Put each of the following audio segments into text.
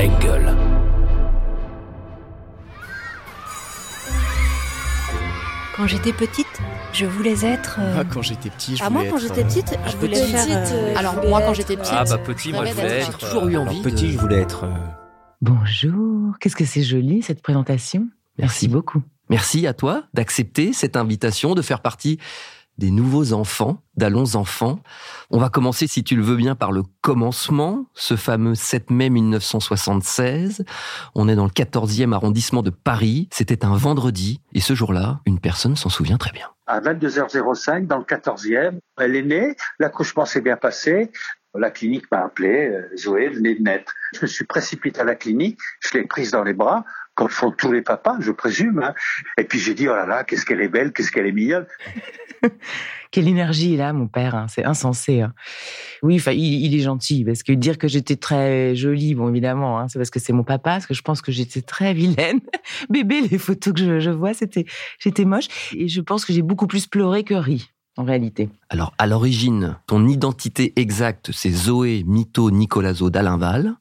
Engel. Quand j'étais petite, je voulais être. euh, Ah, quand j'étais petit, je Ah, voulais moi, quand j'étais euh, petite, je voulais petite, faire. euh, Alors, moi, quand j'étais petite. Ah bah petit, moi je voulais être. J'ai toujours eu euh, envie. alors, Petit, de- je voulais être. euh, Bonjour, qu'est-ce que c'est joli cette présentation. Merci beaucoup. Merci à toi d'accepter cette invitation, de faire partie des nouveaux enfants, d'Allons Enfants. On va commencer, si tu le veux bien, par le commencement, ce fameux 7 mai 1976. On est dans le 14e arrondissement de Paris. C'était un vendredi. Et ce jour-là, une personne s'en souvient très bien. à 22h05 dans le 14e. Elle est née, l'accouchement s'est bien passé. La clinique m'a appelé, euh, Zoé venait de naître. Je me suis précipité à la clinique, je l'ai prise dans les bras, comme font tous les papas, je présume. hein. Et puis j'ai dit, oh là là, qu'est-ce qu'elle est belle, qu'est-ce qu'elle est mignonne. Quelle énergie a, mon père. hein, C'est insensé. hein. Oui, enfin, il, est gentil. Parce que dire que j'étais très jolie, bon, évidemment, c'est parce que c'est mon papa. Parce que je pense que j'étais très vilaine. Bébé, les photos que je, je vois, c'était, j'étais moche. Et je pense que j'ai beaucoup plus pleuré que ri, en réalité. Alors, à l'origine, ton identité exacte, c'est Zoé Mito Nicolazo d'Alinval.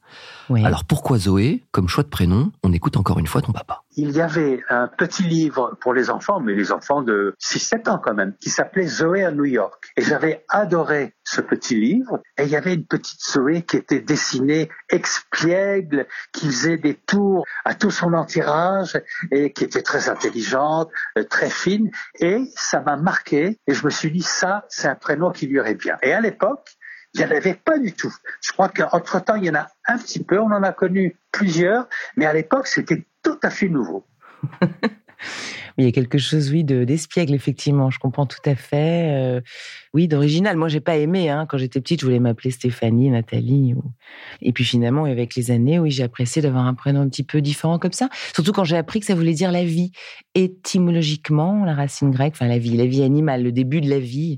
Oui. Alors, pourquoi Zoé? Comme choix de prénom, on écoute encore une fois ton papa. Il y avait un petit livre pour les enfants, mais les enfants de 6-7 ans quand même, qui s'appelait Zoé à New York. Et j'avais adoré ce petit livre. Et il y avait une petite Zoé qui était dessinée expiègle, qui faisait des tours à tout son entourage et qui était très intelligente, euh, très fine. Et ça m'a marqué. Et je me suis dit, ça, c'est un prénom qui lui irait bien. Et à l'époque, il n'y en avait pas du tout. Je crois qu'entre-temps, il y en a un petit peu. On en a connu plusieurs. Mais à l'époque, c'était tout à fait nouveau. Il y a quelque chose, oui, de d'espiègle, effectivement. Je comprends tout à fait. euh, oui, d'original. Moi, j'ai pas aimé. Hein. Quand j'étais petite, je voulais m'appeler Stéphanie, Nathalie. Et puis finalement, avec les années, oui, j'ai apprécié d'avoir un prénom un petit peu différent comme ça. Surtout quand j'ai appris que ça voulait dire la vie. Étymologiquement, la racine grecque, enfin la vie, la vie animale, le début de la vie.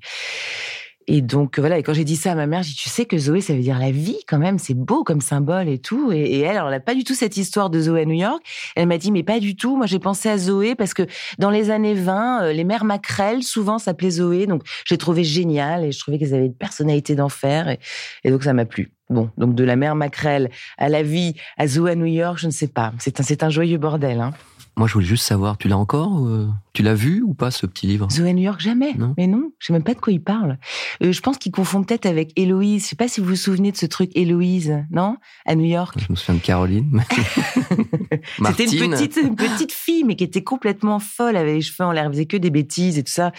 Et donc voilà, et quand j'ai dit ça à ma mère, j'ai dit tu sais que Zoé ça veut dire la vie quand même, c'est beau comme symbole et tout. Et, elle, alors, elle n'a pas du tout cette histoire de Zoé à New York. Elle m'a dit mais pas du tout. Moi j'ai pensé à Zoé parce que dans les années 20, euh, les mères Macrel souvent s'appelaient Zoé, donc j'ai trouvé génial et je trouvais qu'elles avaient une personnalité d'enfer et, donc ça m'a plu. Bon, donc de la mère Macrel à la vie à Zoé à New York, je ne sais pas. C'est un un joyeux bordel. Hein. Moi, je voulais juste savoir, tu l'as encore euh, Tu l'as vu ou pas, ce petit livre? Zoé à New York, jamais. Non. Mais non, je sais même pas de quoi il parle. Euh, je pense qu'il confond peut-être avec Héloïse. Je sais pas si vous vous souvenez de ce truc Héloïse, non? À New York. Je me souviens de Caroline. C'était une petite, une petite fille, mais qui était complètement folle, avec les cheveux en l'air, faisait que des bêtises et tout ça.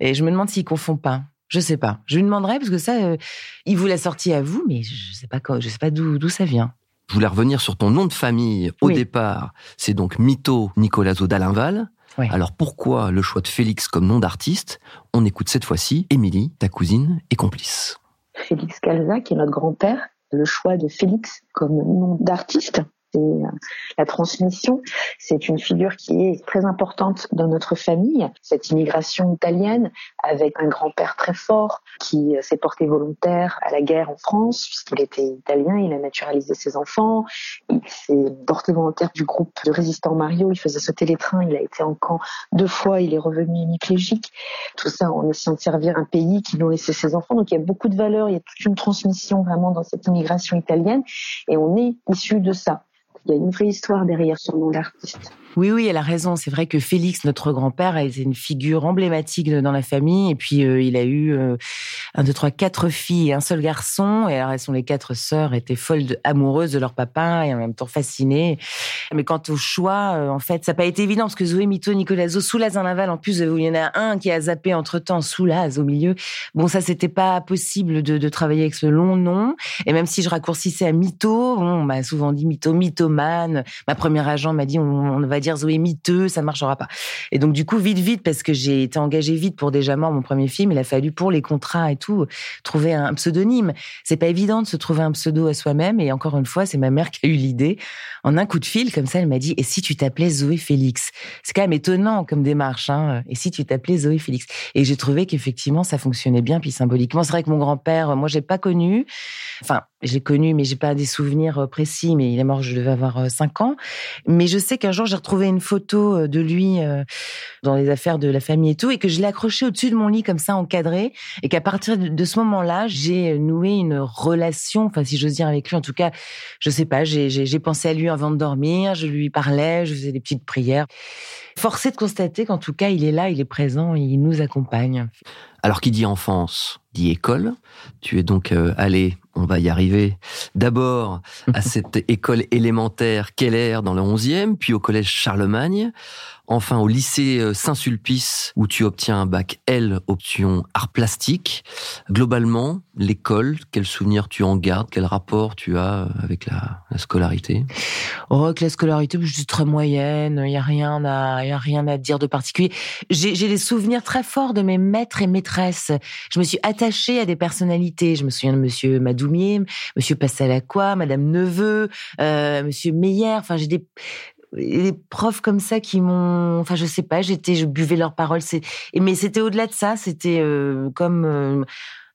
Et je me demande s'il confond pas. Je sais pas. Je lui demanderai parce que ça, euh, il vous l'a sorti à vous, mais je sais pas quand, je sais pas d'où d'où ça vient. Je voulais revenir sur ton nom de famille. Au Oui. départ, c'est donc Mito Nicolazo d'Alinval. Alors pourquoi le choix de Félix comme nom d'artiste? On écoute cette fois-ci Émilie, ta cousine et complice. Félix Calza, qui est notre grand-père. Le choix de Félix comme nom d'artiste, c'est euh, la transmission. C'est une figure qui est très importante dans notre famille. Cette immigration italienne avec un grand-père très fort qui euh, s'est porté volontaire à la guerre en France puisqu'il était italien, il a naturalisé ses enfants. Il s'est porté volontaire du groupe de résistants Mario. Il faisait sauter les trains. Il a été en camp deux fois. Il est revenu hémiplégique tout ça en essayant de servir un pays qui nous laissait ses enfants. Donc il y a beaucoup de valeurs, il y a toute une transmission vraiment dans cette immigration italienne et on est issu de ça. Il y a une vraie histoire derrière son nom d'artiste. Oui, oui, elle a raison. C'est vrai que Félix, notre grand-père, a été une figure emblématique dans la famille. Et puis, euh, il a eu euh, un, deux, trois, quatre filles et un seul garçon. Et alors, elles sont les quatre sœurs, étaient folles de- amoureuses de leur papa et en même temps fascinées. Mais quant au choix, euh, en fait, ça n'a pas été évident parce que Zoé Mito, Nicolazo, Soulaz en aval. En plus, il y en a un qui a zappé entre-temps, Soulaz au milieu. Bon, ça, c'était pas possible de, travailler avec ce long nom. Et même si je raccourcissais à Mito, on m'a souvent dit Mito, mythomane. Ma première agent m'a dit on, on va dire Zoé miteux, ça ne marchera pas. Et donc du coup vite vite parce que j'ai été engagée vite pour déjà mort mon premier film, il a fallu pour les contrats et tout trouver un pseudonyme. C'est pas évident de se trouver un pseudo à soi-même et encore une fois c'est ma mère qui a eu l'idée en un coup de fil comme ça elle m'a dit et si tu t'appelais Zoé Félix? C'est quand même étonnant comme démarche hein. Et si tu t'appelais Zoé Félix? Et j'ai trouvé qu'effectivement ça fonctionnait bien puis symboliquement c'est vrai que mon grand-père moi j'ai pas connu enfin J'ai connu, mais j'ai pas des souvenirs euh, précis. Mais il est mort, je devais avoir 5 ans. Mais je sais qu'un jour, j'ai retrouvé une photo de lui dans les affaires de la famille et tout, et que je l'ai accroché au-dessus de mon lit comme ça, encadré, et qu'à partir de ce moment-là, j'ai noué une relation, enfin si j'ose dire avec lui, en tout cas, je sais pas, j'ai pensé à lui avant de dormir, je lui parlais, je faisais des petites prières. Forcé de constater qu'en tout cas, il est là, il est présent, il nous accompagne. Alors qui dit enfance dit école. Tu es donc euh, allé, on va y arriver, d'abord à cette école élémentaire Keller dans le 11e, puis au collège Charlemagne, enfin au lycée euh, Saint-Sulpice où tu obtiens un bac L option art plastique. Globalement, l'école, quel souvenir tu en gardes, quel rapport tu as avec la, scolarité? Oh, avec la scolarité, je suis très moyenne, il y a rien à, y a rien à dire de particulier. J'ai des souvenirs très forts de mes maîtres et maîtresses. Je me suis attachée à des personnalités. Je me souviens de Monsieur Madoumier, Monsieur Passalacqua, Madame Neveu, euh, Monsieur Meyer. Enfin, j'ai des des profs comme ça qui m'ont, enfin je sais pas, j'étais, je buvais leurs paroles. C'est, mais c'était au-delà de ça, c'était euh, comme euh,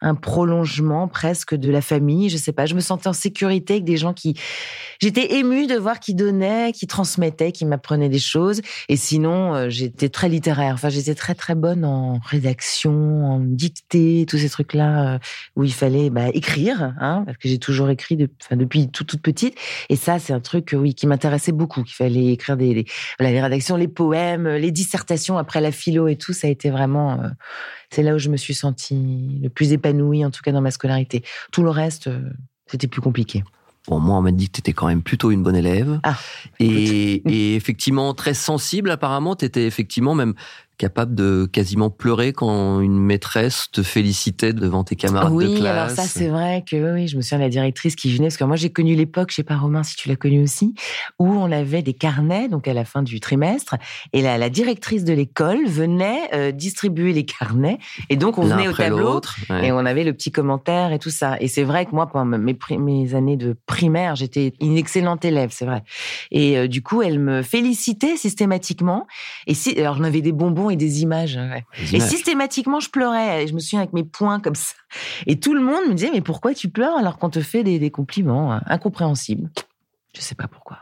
un prolongement presque de la famille. Je sais pas, je me sentais en sécurité avec des gens qui. J'étais émue de voir qui donnaient, qui transmettaient, qui m'apprenaient des choses. Et sinon, euh, j'étais très littéraire. Enfin, j'étais très très bonne en rédaction, en dictée, tous ces trucs-là euh, où il fallait bah, écrire, hein, parce que j'ai toujours écrit depuis toute petite. Et ça, c'est un truc oui qui m'intéressait beaucoup. Qu'il fallait écrire des, voilà, les rédactions, les poèmes, les dissertations après la philo et tout. Ça a été vraiment euh, c'est là où je me suis sentie le plus épanouie, en tout cas dans ma scolarité. Tout le reste, euh, c'était plus compliqué. Bon, moi, on m'a dit que tu étais quand même plutôt une bonne élève. Ah, et, et, effectivement, très sensible, apparemment. Tu étais effectivement même capable de quasiment pleurer quand une maîtresse te félicitait devant tes camarades de classe. Oui, alors ça c'est vrai que oui, je me souviens de la directrice qui venait parce que moi j'ai connu l'époque, je sais pas Romain si tu l'as connu aussi, où on avait des carnets donc à la fin du trimestre et la, la directrice de l'école venait euh, distribuer les carnets et donc on venait au tableau et on avait le petit commentaire et tout ça. Et c'est vrai que moi pendant mes, mes années de primaire, j'étais une excellente élève, c'est vrai. Et euh, du coup, elle me félicitait systématiquement et si alors j'en avais des bonbons et des images. Et systématiquement, je pleurais. Et je me souviens avec mes poings comme ça. Et tout le monde me disait, mais pourquoi tu pleures alors qu'on te fait des, compliments hein, incompréhensibles? Je sais pas pourquoi.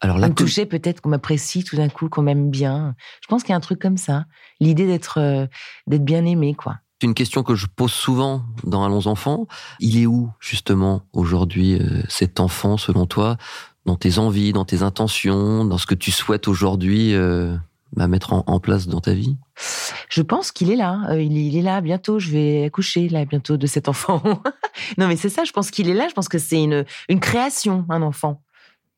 Alors là, on me touchait peut-être qu'on m'apprécie tout d'un coup, qu'on m'aime bien. Je pense qu'il y a un truc comme ça. L'idée d'être euh, d'être bien aimé, quoi. C'est une question que je pose souvent dans Allons enfants. Il est où justement aujourd'hui euh, cet enfant selon toi? Dans tes envies, dans tes intentions, dans ce que tu souhaites aujourd'hui euh, à mettre en, place dans ta vie? Je pense qu'il est là. Euh, il, est là bientôt. Je vais accoucher là bientôt de cet enfant. non, mais c'est ça. Je pense qu'il est là. Je pense que c'est une, une création, un enfant.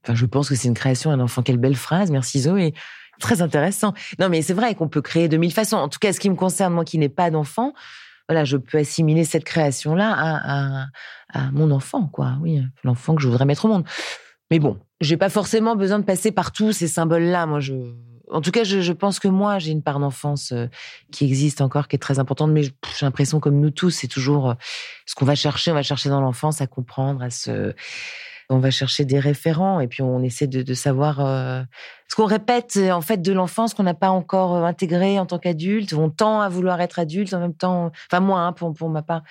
Enfin, je pense que c'est une création, un enfant. Quelle belle phrase. Merci Zoé. Très intéressant. Non, mais c'est vrai qu'on peut créer de mille façons. En tout cas, ce qui me concerne, moi qui n'ai pas d'enfant, voilà, je peux assimiler cette création-là à, à, mon enfant, quoi. Oui, l'enfant que je voudrais mettre au monde. Mais bon, j'ai pas forcément besoin de passer par tous ces symboles-là. Moi, je, en tout cas, je, pense que moi, j'ai une part d'enfance euh, qui existe encore, qui est très importante. Mais j'ai l'impression, comme nous tous, c'est toujours euh, ce qu'on va chercher. On va chercher dans l'enfance à comprendre, à se. On va chercher des référents et puis on essaie de, savoir euh, ce qu'on répète en fait de l'enfance qu'on n'a pas encore intégré en tant qu'adulte. On tend à vouloir être adulte en même temps. Enfin moi, hein, pour, pour ma part.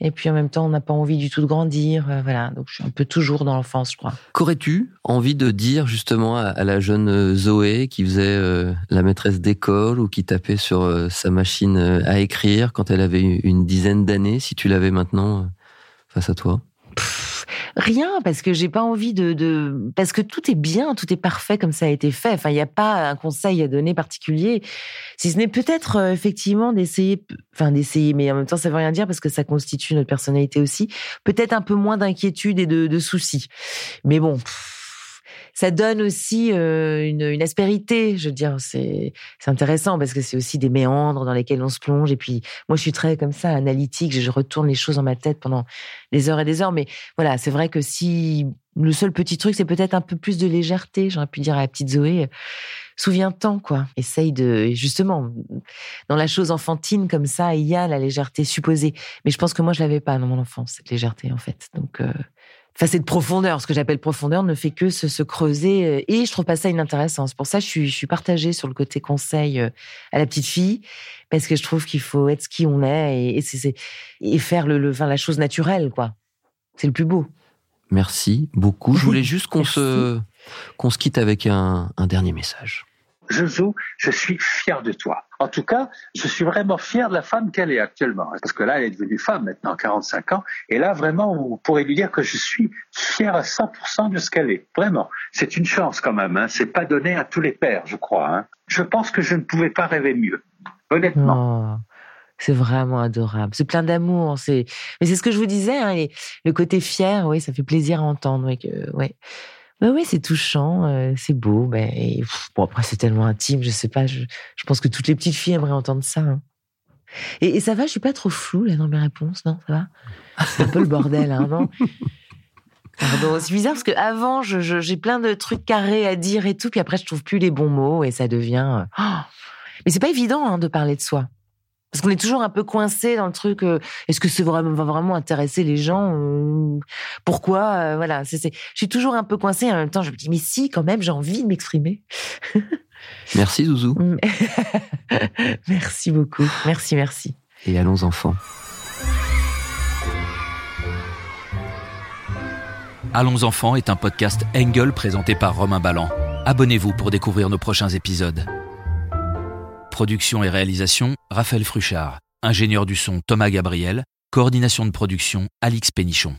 Et puis en même temps, on n'a pas envie du tout de grandir. Euh, voilà, donc je suis un peu toujours dans l'enfance, je crois. Qu'aurais-tu envie de dire justement à, la jeune euh, Zoé qui faisait euh, la maîtresse d'école ou qui tapait sur sa machine à écrire quand elle avait une dizaine d'années, si tu l'avais maintenant face à toi? Rien, parce que j'ai pas envie de, parce que tout est bien, tout est parfait comme ça a été fait. Enfin, il n'y a pas un conseil à donner particulier, si ce n'est peut-être euh, effectivement d'essayer, enfin d'essayer, mais en même temps ça veut rien dire parce que ça constitue notre personnalité aussi. Peut-être un peu moins d'inquiétude et de soucis. Mais bon ça donne aussi euh, une, aspérité. Je veux dire, c'est intéressant parce que c'est aussi des méandres dans lesquels on se plonge. Et puis moi, je suis très comme ça analytique. Je retourne les choses dans ma tête pendant des heures et des heures. Mais voilà, c'est vrai que si le seul petit truc, c'est peut-être un peu plus de légèreté. J'aurais pu dire à la petite Zoé. Souviens-t'en, quoi. Essaye de, justement, dans la chose enfantine comme ça, il y a la légèreté supposée. Mais je pense que moi, je l'avais pas dans mon enfance, cette légèreté, en fait. Donc, euh, enfin cette profondeur, ce que j'appelle profondeur, ne fait que se, creuser. Euh, et je trouve pas ça inintéressant. C'est pour ça que je suis, je suis partagée sur le côté conseil euh, à la petite fille, parce que je trouve qu'il faut être ce qui on est et, et, et faire le, le, enfin, la chose naturelle, quoi. C'est le plus beau. Merci beaucoup. Je voulais juste qu'on se, qu'on se quitte avec un, un dernier message. Jojo, je suis fier de toi. En tout cas, je suis vraiment fier de la femme qu'elle est actuellement. Parce que là, elle est devenue femme maintenant, 45 ans. Et là, vraiment, vous pourrez lui dire que je suis fier à 100% de ce qu'elle est. Vraiment. C'est une chance quand même. Hein. C'est pas donné à tous les pères, je crois. Hein. Je pense que je ne pouvais pas rêver mieux. Honnêtement. Oh, c'est vraiment adorable. C'est plein d'amour. C'est, mais c'est ce que je vous disais. Hein, le côté fier, oui, ça fait plaisir à entendre. Oui. Ben oui, c'est touchant, euh, c'est beau. Ben, bon, après, c'est tellement intime, je sais pas. Je, je, pense que toutes les petites filles aimeraient entendre ça. Hein. Et, et, ça va, je suis pas trop floue là dans mes réponses, non Ça va? C'est un peu le bordel, hein, non? Pardon, c'est bizarre parce que avant, j'ai je, plein de trucs carrés à dire et tout, puis après, je trouve plus les bons mots et ça devient. Oh Mais c'est pas évident hein, de parler de soi. Parce qu'on est toujours un peu coincé dans le truc. Euh, est-ce que ça vraiment, va vraiment intéresser les gens euh, Pourquoi euh, Voilà. C'est, je suis toujours un peu coincé. En même temps, je me dis mais si, quand même, j'ai envie de m'exprimer. merci Zouzou. merci beaucoup. Merci, merci. Et allons enfants. Allons enfants est un podcast Engel présenté par Romain Ballan. Abonnez-vous pour découvrir nos prochains épisodes. Production et réalisation, Raphaël Fruchard. Ingénieur du son, Thomas Gabriel. Coordination de production, Alix Pénichon.